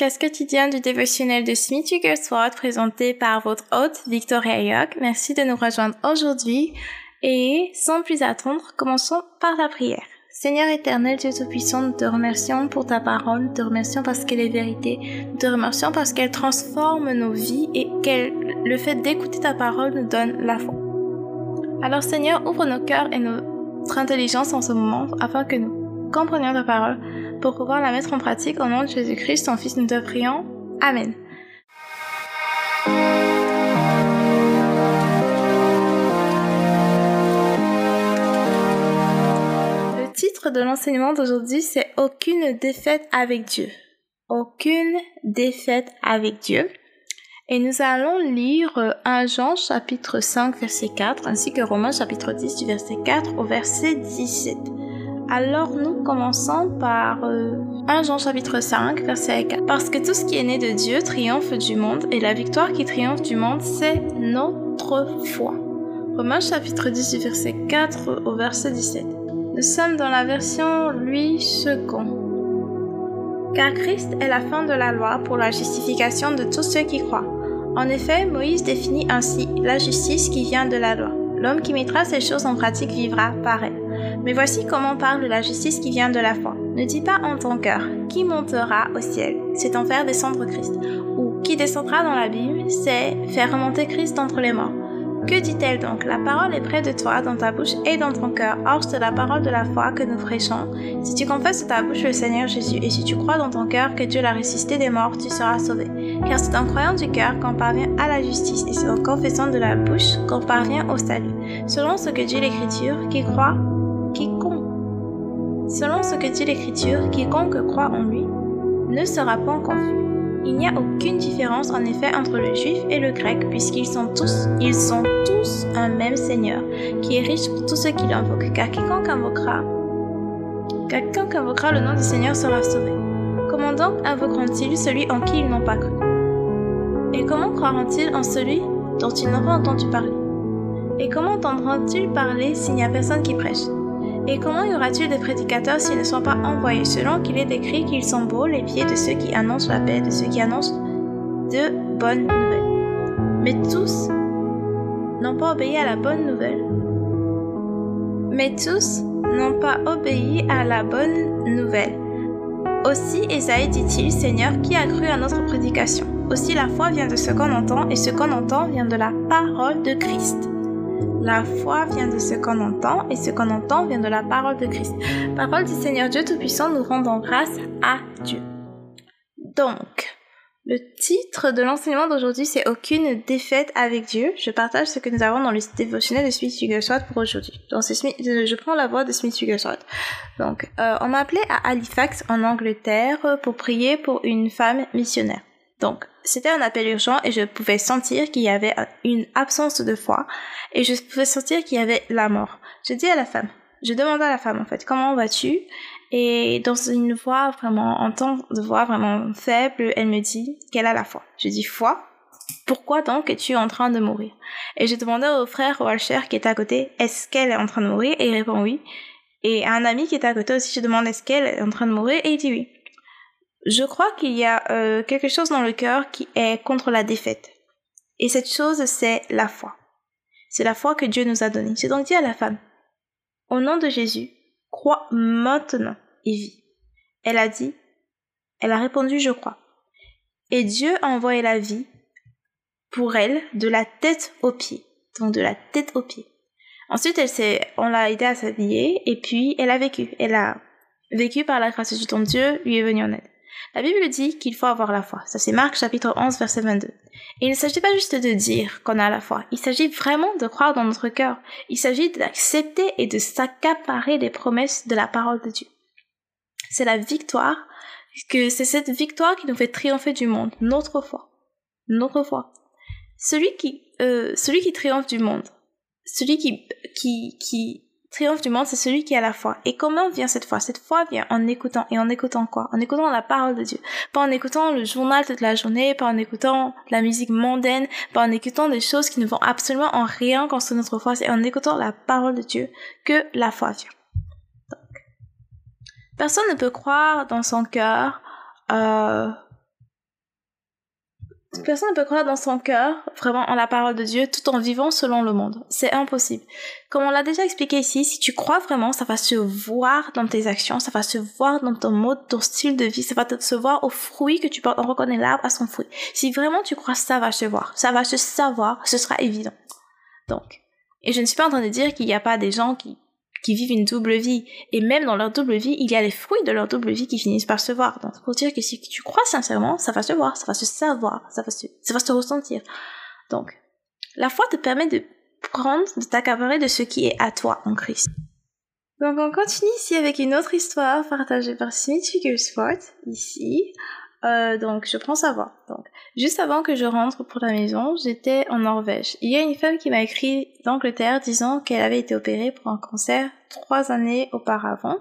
podcast quotidien du dévotionnel de Smith Wigglesworth présenté par votre hôte Victoria York. Merci de nous rejoindre aujourd'hui et sans plus attendre, commençons par la prière. Seigneur éternel, Dieu Tout-Puissant, nous te remercions pour ta parole, nous te remercions parce qu'elle est vérité, nous te remercions parce qu'elle transforme nos vies et qu'elle, le fait d'écouter ta parole nous donne la foi. Alors Seigneur, ouvre nos cœurs et notre intelligence en ce moment afin que nous comprenions ta parole pour pouvoir la mettre en pratique au nom de Jésus-Christ, ton Fils, nous te prions. Amen. Le titre de l'enseignement d'aujourd'hui, c'est Aucune défaite avec Dieu. Aucune défaite avec Dieu. Et nous allons lire 1 Jean chapitre 5 verset 4 ainsi que Romains chapitre 10 du verset 4 au verset 17. Alors nous commençons par 1 euh, Jean chapitre 5 verset 4. Parce que tout ce qui est né de Dieu triomphe du monde et la victoire qui triomphe du monde c'est notre foi. Romains chapitre 10 verset 4 au verset 17. Nous sommes dans la version lui second. Car Christ est la fin de la loi pour la justification de tous ceux qui croient. En effet, Moïse définit ainsi la justice qui vient de la loi. L'homme qui mettra ces choses en pratique vivra par elle. Mais voici comment parle la justice qui vient de la foi. Ne dis pas en ton cœur, qui montera au ciel? C'est en faire descendre Christ. Ou qui descendra dans l'abîme? C'est faire remonter Christ entre les morts. Que dit-elle donc? La parole est près de toi, dans ta bouche et dans ton cœur. Or, c'est la parole de la foi que nous prêchons. Si tu confesses de ta bouche le Seigneur Jésus, et si tu crois dans ton cœur que Dieu l'a ressuscité des morts, tu seras sauvé. Car c'est en croyant du cœur qu'on parvient à la justice, et c'est en confessant de la bouche qu'on parvient au salut. Selon ce que dit l'Écriture, qui croit. Selon ce que dit l'Écriture, quiconque croit en lui ne sera point confus. Il n'y a aucune différence en effet entre le juif et le grec, puisqu'ils sont tous, ils sont tous un même Seigneur, qui est riche pour tous ceux qui l'invoquent, car quiconque invoquera, car quiconque invoquera le nom du Seigneur sera sauvé. Comment donc invoqueront-ils celui en qui ils n'ont pas cru? Et comment croiront-ils en celui dont ils n'ont pas entendu parler? Et comment entendront-ils parler s'il n'y a personne qui prêche? Et comment y aura-t-il des prédicateurs s'ils ne sont pas envoyés? Selon qu'il est écrit qu'ils sont beaux les pieds de ceux qui annoncent la paix, de ceux qui annoncent de bonnes nouvelles Mais tous n'ont pas obéi à la bonne nouvelle. Mais tous n'ont pas obéi à la bonne nouvelle. Aussi Esaïe dit-il, Seigneur, qui a cru à notre prédication? Aussi la foi vient de ce qu'on entend, et ce qu'on entend vient de la parole de Christ. La foi vient de ce qu'on entend et ce qu'on entend vient de la parole de Christ. Parole du Seigneur Dieu Tout-Puissant, nous rendons grâce à Dieu. Donc, le titre de l'enseignement d'aujourd'hui, c'est Aucune défaite avec Dieu. Je partage ce que nous avons dans le dévotionnel de Smith Wigglesworth pour aujourd'hui. Donc, je prends la voix de Smith Wigglesworth. Donc, euh, on m'a appelé à Halifax, en Angleterre, pour prier pour une femme missionnaire. Donc, c'était un appel urgent et je pouvais sentir qu'il y avait une absence de foi et je pouvais sentir qu'il y avait la mort. Je dis à la femme, je demande à la femme en fait, comment vas-tu? Et dans une voix vraiment, en temps de voix vraiment faible, elle me dit qu'elle a la foi. Je dis foi? Pourquoi donc es-tu en train de mourir? Et je demandais au frère Walcher qui est à côté, est-ce qu'elle est en train de mourir? Et il répond oui. Et à un ami qui est à côté aussi, je demande est-ce qu'elle est en train de mourir? Et il dit oui. Je crois qu'il y a euh, quelque chose dans le cœur qui est contre la défaite. Et cette chose, c'est la foi. C'est la foi que Dieu nous a donnée. J'ai donc dit à la femme, au nom de Jésus, crois maintenant et vis. Elle a dit, elle a répondu, je crois. Et Dieu a envoyé la vie pour elle de la tête aux pieds. Donc de la tête aux pieds. Ensuite, elle s'est, on l'a aidé à s'habiller et puis elle a vécu. Elle a vécu par la grâce du ton Dieu lui est venu en aide. La Bible dit qu'il faut avoir la foi. Ça c'est Marc chapitre 11 verset 22. Et il ne s'agit pas juste de dire qu'on a la foi. Il s'agit vraiment de croire dans notre cœur. Il s'agit d'accepter et de s'accaparer les promesses de la parole de Dieu. C'est la victoire, que c'est cette victoire qui nous fait triompher du monde. Notre foi. Notre foi. Celui qui, euh, celui qui triomphe du monde. Celui qui, qui, qui triomphe du monde, c'est celui qui a la foi. Et comment vient cette foi? Cette foi vient en écoutant. Et en écoutant quoi? En écoutant la parole de Dieu. Pas en écoutant le journal toute la journée, pas en écoutant la musique mondaine, pas en écoutant des choses qui ne vont absolument en rien construire notre foi. C'est en écoutant la parole de Dieu que la foi vient. Donc, personne ne peut croire dans son cœur euh, Personne ne peut croire dans son cœur vraiment en la parole de Dieu tout en vivant selon le monde. C'est impossible. Comme on l'a déjà expliqué ici, si tu crois vraiment, ça va se voir dans tes actions, ça va se voir dans ton mode, ton style de vie, ça va se voir au fruit que tu portes. On reconnaît l'arbre à son fruit. Si vraiment tu crois, ça va se voir, ça va se savoir, ce sera évident. Donc, et je ne suis pas en train de dire qu'il n'y a pas des gens qui qui vivent une double vie. Et même dans leur double vie, il y a les fruits de leur double vie qui finissent par se voir. Donc, pour dire que si tu crois sincèrement, ça va se voir, ça va se savoir, ça va se, ça va se ressentir. Donc, la foi te permet de prendre, de t'accaparer de ce qui est à toi en Christ. Donc, on continue ici avec une autre histoire partagée par Smith Figuresport, ici. Euh, donc, je prends sa voix. Donc, juste avant que je rentre pour la maison, j'étais en Norvège. Il y a une femme qui m'a écrit d'Angleterre disant qu'elle avait été opérée pour un cancer trois années auparavant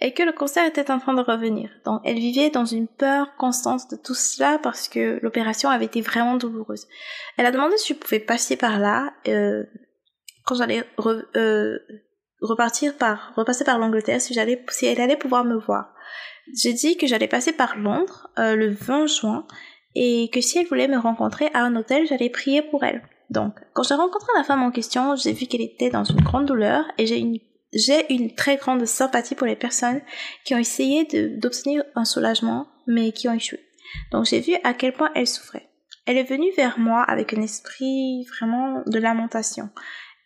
et que le cancer était en train de revenir. Donc, elle vivait dans une peur constante de tout cela parce que l'opération avait été vraiment douloureuse. Elle a demandé si je pouvais passer par là euh, quand j'allais euh, repartir par repasser par l'Angleterre, si j'allais, si elle allait pouvoir me voir. J'ai dit que j'allais passer par Londres euh, le 20 juin et que si elle voulait me rencontrer à un hôtel, j'allais prier pour elle. Donc, quand j'ai rencontré la femme en question, j'ai vu qu'elle était dans une grande douleur et j'ai une, j'ai une très grande sympathie pour les personnes qui ont essayé d'obtenir un soulagement mais qui ont échoué. Donc, j'ai vu à quel point elle souffrait. Elle est venue vers moi avec un esprit vraiment de lamentation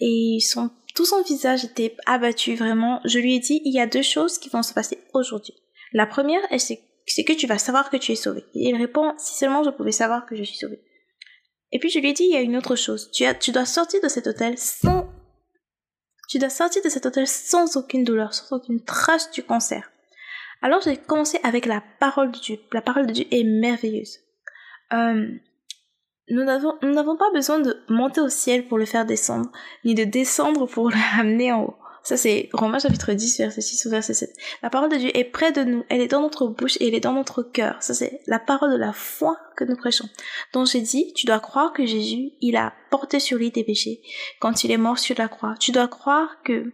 et son, tout son visage était abattu vraiment. Je lui ai dit, il y a deux choses qui vont se passer aujourd'hui. La première, c'est que tu vas savoir que tu es sauvé. Et il répond, si seulement je pouvais savoir que je suis sauvé. Et puis je lui ai dit, il y a une autre chose. Tu, as, tu dois sortir de cet hôtel sans... Tu dois sortir de cet hôtel sans aucune douleur, sans aucune trace du cancer. Alors j'ai commencé avec la parole de Dieu. La parole de Dieu est merveilleuse. Euh, nous n'avons pas besoin de monter au ciel pour le faire descendre, ni de descendre pour le ramener en haut. Ça, c'est Romains chapitre 10, verset 6 ou verset 7. La parole de Dieu est près de nous, elle est dans notre bouche et elle est dans notre cœur. Ça, c'est la parole de la foi que nous prêchons. Donc, j'ai dit, tu dois croire que Jésus, il a porté sur lui tes péchés quand il est mort sur la croix. Tu dois croire que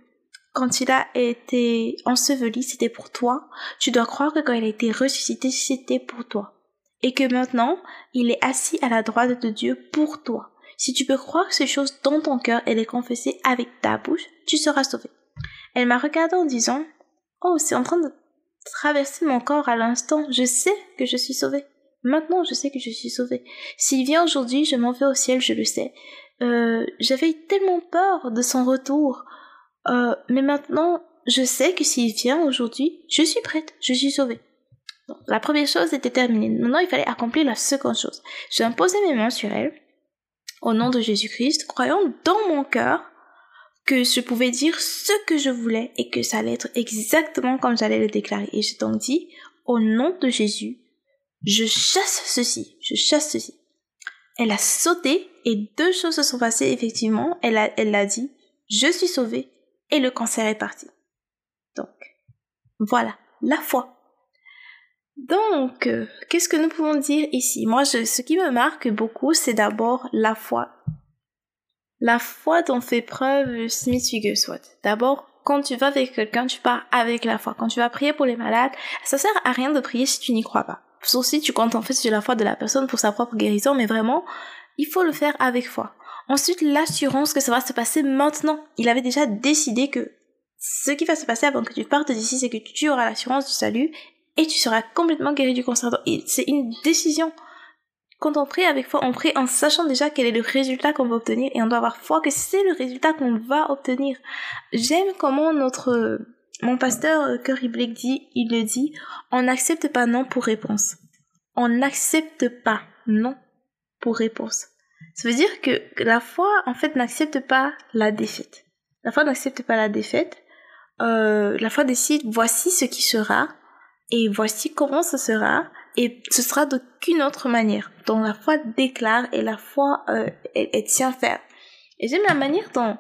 quand il a été enseveli, c'était pour toi. Tu dois croire que quand il a été ressuscité, c'était pour toi. Et que maintenant, il est assis à la droite de Dieu pour toi. Si tu peux croire ces choses dans ton cœur et les confesser avec ta bouche, tu seras sauvé. Elle m'a regardé en disant Oh, c'est en train de traverser mon corps à l'instant. Je sais que je suis sauvée. Maintenant, je sais que je suis sauvée. S'il vient aujourd'hui, je m'en vais au ciel, je le sais. Euh, J'avais tellement peur de son retour. Euh, mais maintenant, je sais que s'il vient aujourd'hui, je suis prête, je suis sauvée. la première chose était terminée. Maintenant, il fallait accomplir la seconde chose. J'ai imposé mes mains sur elle, au nom de Jésus-Christ, croyant dans mon cœur que je pouvais dire ce que je voulais et que ça allait être exactement comme j'allais le déclarer. Et j'ai donc dit, au nom de Jésus, je chasse ceci, je chasse ceci. Elle a sauté et deux choses se sont passées effectivement. Elle a, elle a dit, je suis sauvée et le cancer est parti. Donc, voilà, la foi. Donc, euh, qu'est-ce que nous pouvons dire ici? Moi, ce qui me marque beaucoup, c'est d'abord la foi la foi dont fait preuve Smith Wigglesworth. D'abord, quand tu vas avec quelqu'un, tu pars avec la foi. Quand tu vas prier pour les malades, ça sert à rien de prier si tu n'y crois pas. Sauf si tu comptes en fait sur la foi de la personne pour sa propre guérison, mais vraiment, il faut le faire avec foi. Ensuite, l'assurance que ça va se passer maintenant. Il avait déjà décidé que ce qui va se passer avant que tu partes d'ici, c'est que tu auras l'assurance du salut et tu seras complètement guéri du cancer. C'est une décision. Quand on prie avec foi, on prie en sachant déjà quel est le résultat qu'on va obtenir et on doit avoir foi que c'est le résultat qu'on va obtenir. J'aime comment notre, mon pasteur euh, Curry Blake dit, il le dit, on n'accepte pas non pour réponse. On n'accepte pas non pour réponse. Ça veut dire que la foi, en fait, n'accepte pas la défaite. La foi n'accepte pas la défaite. Euh, la foi décide, voici ce qui sera, et voici comment ce sera, et ce sera d'aucune autre manière. dont la foi déclare et la foi euh, elle, tient faire. Et j'aime la manière dont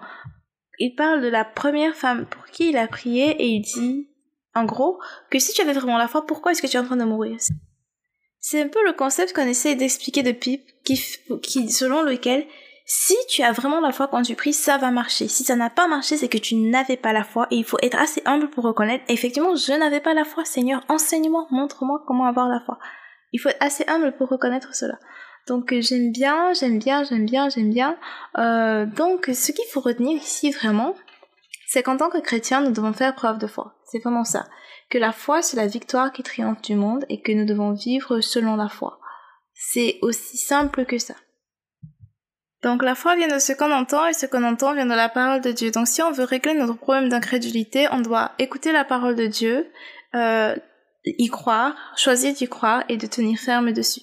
il parle de la première femme pour qui il a prié et il dit, en gros, que si tu avais vraiment la foi, pourquoi est-ce que tu es en train de mourir? C'est un peu le concept qu'on essaie d'expliquer de Pip, qui, qui, selon lequel si tu as vraiment la foi quand tu pries, ça va marcher. Si ça n'a pas marché, c'est que tu n'avais pas la foi et il faut être assez humble pour reconnaître, effectivement, je n'avais pas la foi. Seigneur, enseigne-moi, montre-moi comment avoir la foi. Il faut être assez humble pour reconnaître cela. Donc euh, j'aime bien, j'aime bien, j'aime bien, j'aime bien. Euh, donc ce qu'il faut retenir ici vraiment, c'est qu'en tant que chrétien, nous devons faire preuve de foi. C'est vraiment ça. Que la foi, c'est la victoire qui triomphe du monde et que nous devons vivre selon la foi. C'est aussi simple que ça. Donc la foi vient de ce qu'on entend et ce qu'on entend vient de la parole de Dieu. Donc si on veut régler notre problème d'incrédulité, on doit écouter la parole de Dieu, euh, y croire, choisir d'y croire et de tenir ferme dessus.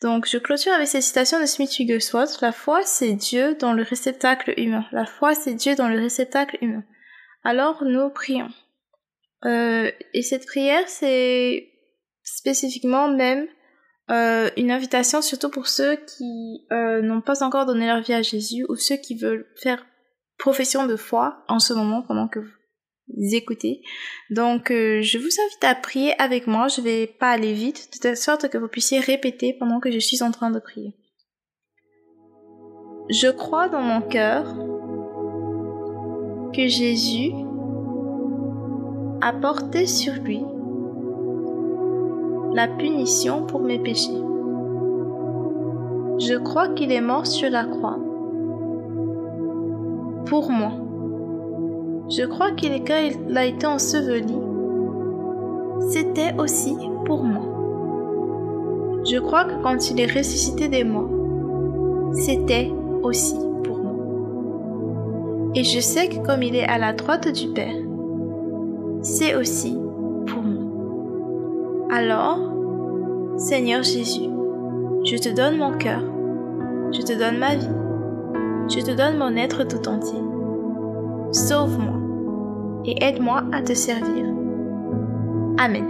Donc je clôture avec cette citation de Smith Wigglesworth. La foi c'est Dieu dans le réceptacle humain. La foi c'est Dieu dans le réceptacle humain. Alors nous prions. Euh, et cette prière c'est spécifiquement même euh, une invitation surtout pour ceux qui euh, n'ont pas encore donné leur vie à Jésus ou ceux qui veulent faire profession de foi en ce moment pendant que vous écoutez. Donc euh, je vous invite à prier avec moi, je vais pas aller vite, de telle sorte que vous puissiez répéter pendant que je suis en train de prier. Je crois dans mon cœur que Jésus a porté sur lui la punition pour mes péchés. Je crois qu'il est mort sur la croix. Pour moi. Je crois qu'il a été enseveli. C'était aussi pour moi. Je crois que quand il est ressuscité des morts, c'était aussi pour moi. Et je sais que comme il est à la droite du Père, c'est aussi pour moi. Alors, Seigneur Jésus, je te donne mon cœur, je te donne ma vie, je te donne mon être tout entier. Sauve-moi et aide-moi à te servir. Amen.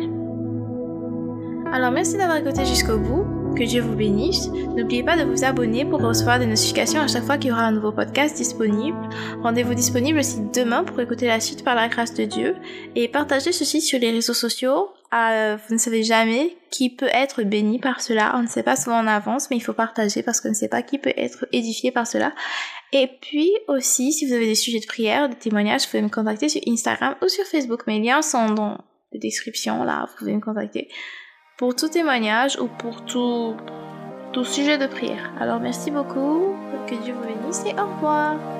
Alors merci d'avoir écouté jusqu'au bout. Que Dieu vous bénisse. N'oubliez pas de vous abonner pour recevoir des notifications à chaque fois qu'il y aura un nouveau podcast disponible. Rendez-vous disponible aussi demain pour écouter la suite par la grâce de Dieu. Et partagez ceci sur les réseaux sociaux. Vous ne savez jamais qui peut être béni par cela. On ne sait pas souvent en avance, mais il faut partager parce qu'on ne sait pas qui peut être édifié par cela. Et puis aussi, si vous avez des sujets de prière, des témoignages, vous pouvez me contacter sur Instagram ou sur Facebook. Mes liens sont dans la description, là, vous pouvez me contacter pour tout témoignage ou pour tout, tout sujet de prière. Alors merci beaucoup, que Dieu vous bénisse et au revoir.